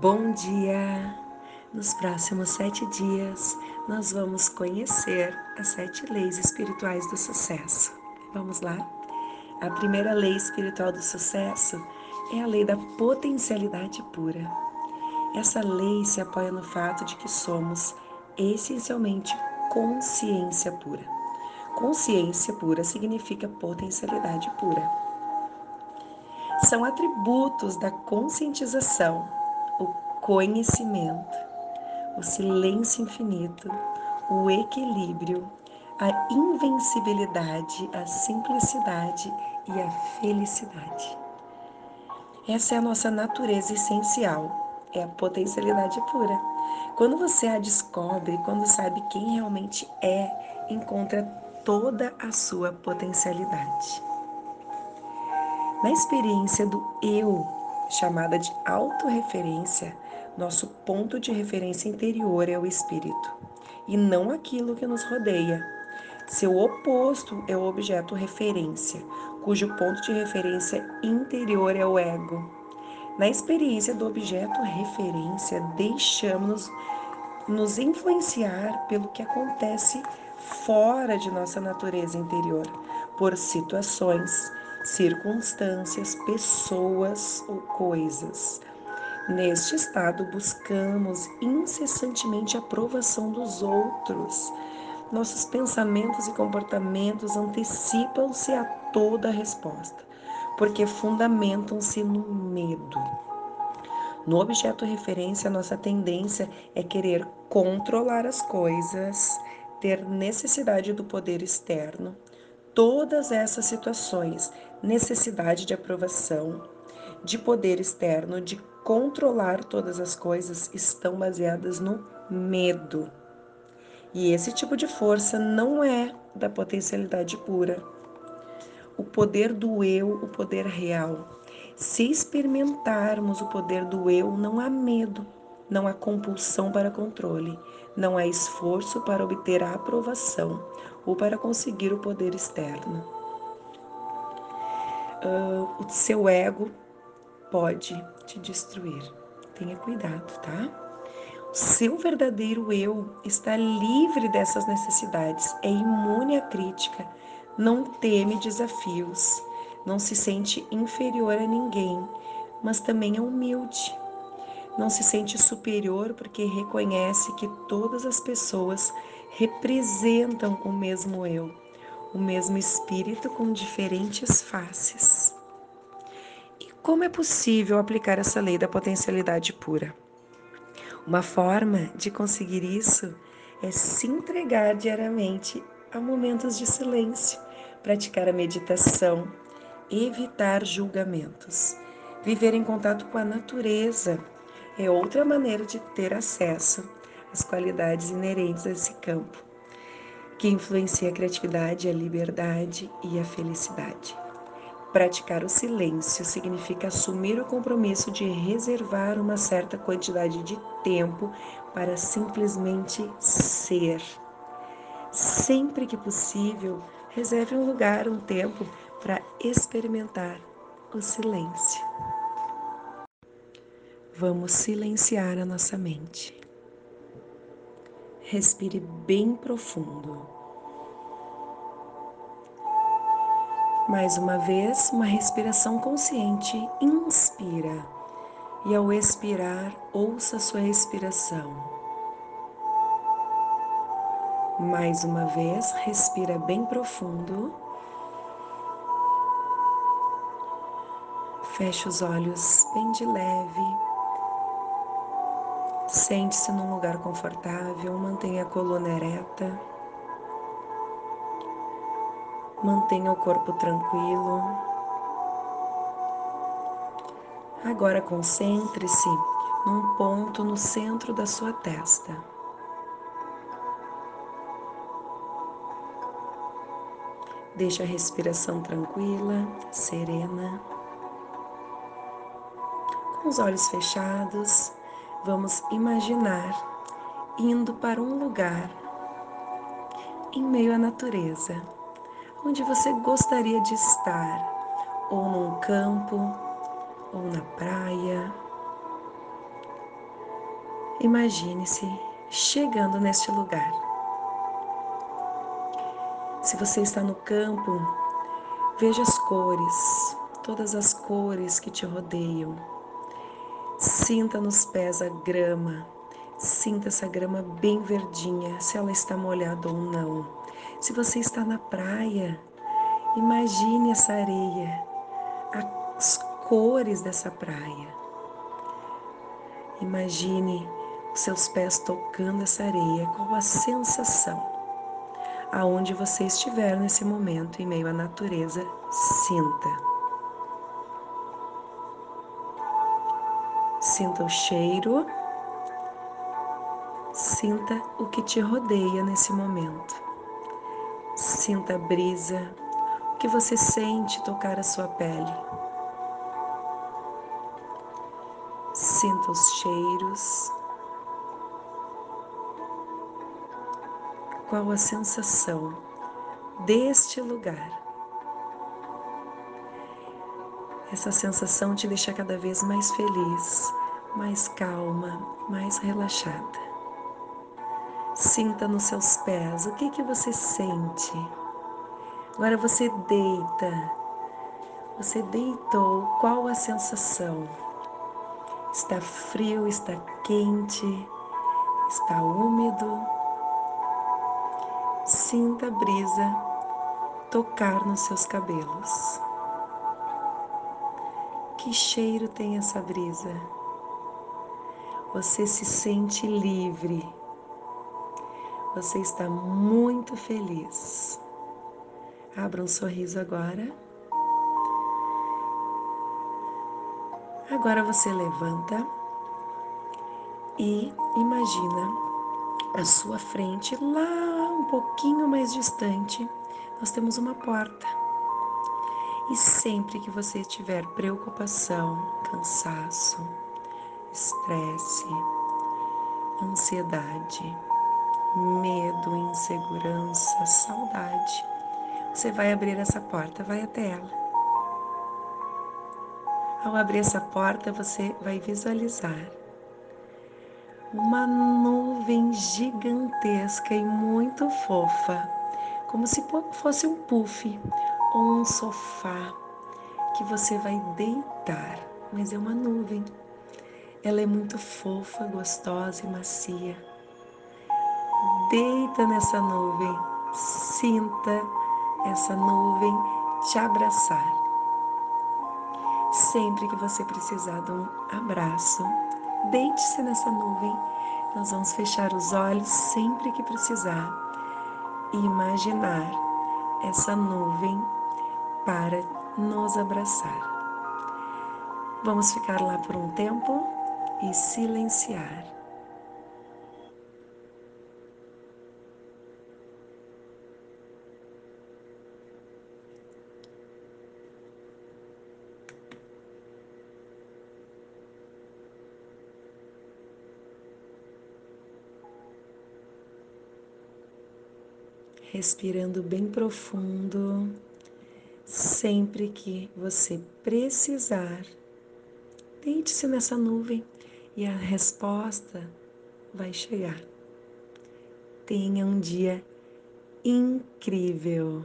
Bom dia! Nos próximos sete dias, nós vamos conhecer as sete leis espirituais do sucesso. Vamos lá? A primeira lei espiritual do sucesso é a lei da potencialidade pura. Essa lei se apoia no fato de que somos essencialmente consciência pura. Consciência pura significa potencialidade pura. São atributos da conscientização conhecimento, o silêncio infinito, o equilíbrio, a invencibilidade, a simplicidade e a felicidade. Essa é a nossa natureza essencial, é a potencialidade pura. Quando você a descobre, quando sabe quem realmente é, encontra toda a sua potencialidade. Na experiência do eu, chamada de autorreferência, nosso ponto de referência interior é o espírito, e não aquilo que nos rodeia. Seu oposto é o objeto referência, cujo ponto de referência interior é o ego. Na experiência do objeto referência, deixamos-nos nos influenciar pelo que acontece fora de nossa natureza interior, por situações, circunstâncias, pessoas ou coisas. Neste estado, buscamos incessantemente a aprovação dos outros. Nossos pensamentos e comportamentos antecipam-se a toda resposta, porque fundamentam-se no medo. No objeto referência, nossa tendência é querer controlar as coisas, ter necessidade do poder externo, todas essas situações, necessidade de aprovação, de poder externo, de controlar todas as coisas, estão baseadas no medo. E esse tipo de força não é da potencialidade pura. O poder do eu, o poder real. Se experimentarmos o poder do eu, não há medo, não há compulsão para controle, não há esforço para obter a aprovação ou para conseguir o poder externo. Uh, o seu ego pode te destruir. Tenha cuidado, tá? O seu verdadeiro eu está livre dessas necessidades, é imune à crítica, não teme desafios, não se sente inferior a ninguém, mas também é humilde não se sente superior porque reconhece que todas as pessoas representam o mesmo eu, o mesmo espírito com diferentes faces. Como é possível aplicar essa lei da potencialidade pura? Uma forma de conseguir isso é se entregar diariamente a momentos de silêncio, praticar a meditação, evitar julgamentos, viver em contato com a natureza é outra maneira de ter acesso às qualidades inerentes a esse campo, que influencia a criatividade, a liberdade e a felicidade. Praticar o silêncio significa assumir o compromisso de reservar uma certa quantidade de tempo para simplesmente ser. Sempre que possível, reserve um lugar, um tempo para experimentar o silêncio. Vamos silenciar a nossa mente. Respire bem profundo. Mais uma vez, uma respiração consciente. Inspira. E ao expirar, ouça sua respiração. Mais uma vez, respira bem profundo. Feche os olhos bem de leve. Sente-se num lugar confortável, mantenha a coluna ereta. Mantenha o corpo tranquilo. Agora concentre-se num ponto no centro da sua testa. Deixe a respiração tranquila, serena. Com os olhos fechados, Vamos imaginar indo para um lugar em meio à natureza, onde você gostaria de estar, ou num campo, ou na praia, Imagine-se chegando neste lugar. Se você está no campo, veja as cores, todas as cores que te rodeiam. Sinta nos pés a grama, sinta essa grama bem verdinha, se ela está molhada ou não. Se você está na praia, imagine essa areia, as cores dessa praia. Imagine seus pés tocando essa areia, qual a sensação? Aonde você estiver nesse momento em meio à natureza, sinta. Sinta o cheiro, sinta o que te rodeia nesse momento. Sinta a brisa, o que você sente tocar a sua pele. Sinta os cheiros. Qual a sensação deste lugar? Essa sensação te deixa cada vez mais feliz, mais calma, mais relaxada. Sinta nos seus pés o que que você sente. Agora você deita. Você deitou, qual a sensação? Está frio, está quente, está úmido. Sinta a brisa tocar nos seus cabelos. Que cheiro tem essa brisa? Você se sente livre. Você está muito feliz. Abra um sorriso agora. Agora você levanta e imagina à sua frente, lá um pouquinho mais distante, nós temos uma porta. E sempre que você tiver preocupação, cansaço, estresse, ansiedade, medo, insegurança, saudade, você vai abrir essa porta, vai até ela. Ao abrir essa porta, você vai visualizar uma nuvem gigantesca e muito fofa, como se fosse um puff ou um sofá que você vai deitar, mas é uma nuvem. Ela é muito fofa, gostosa e macia. Deita nessa nuvem, sinta essa nuvem te abraçar. Sempre que você precisar de um abraço, deite-se nessa nuvem. Nós vamos fechar os olhos sempre que precisar e imaginar essa nuvem para nos abraçar. Vamos ficar lá por um tempo e silenciar. Respirando bem profundo. Sempre que você precisar, deite-se nessa nuvem e a resposta vai chegar. Tenha um dia incrível.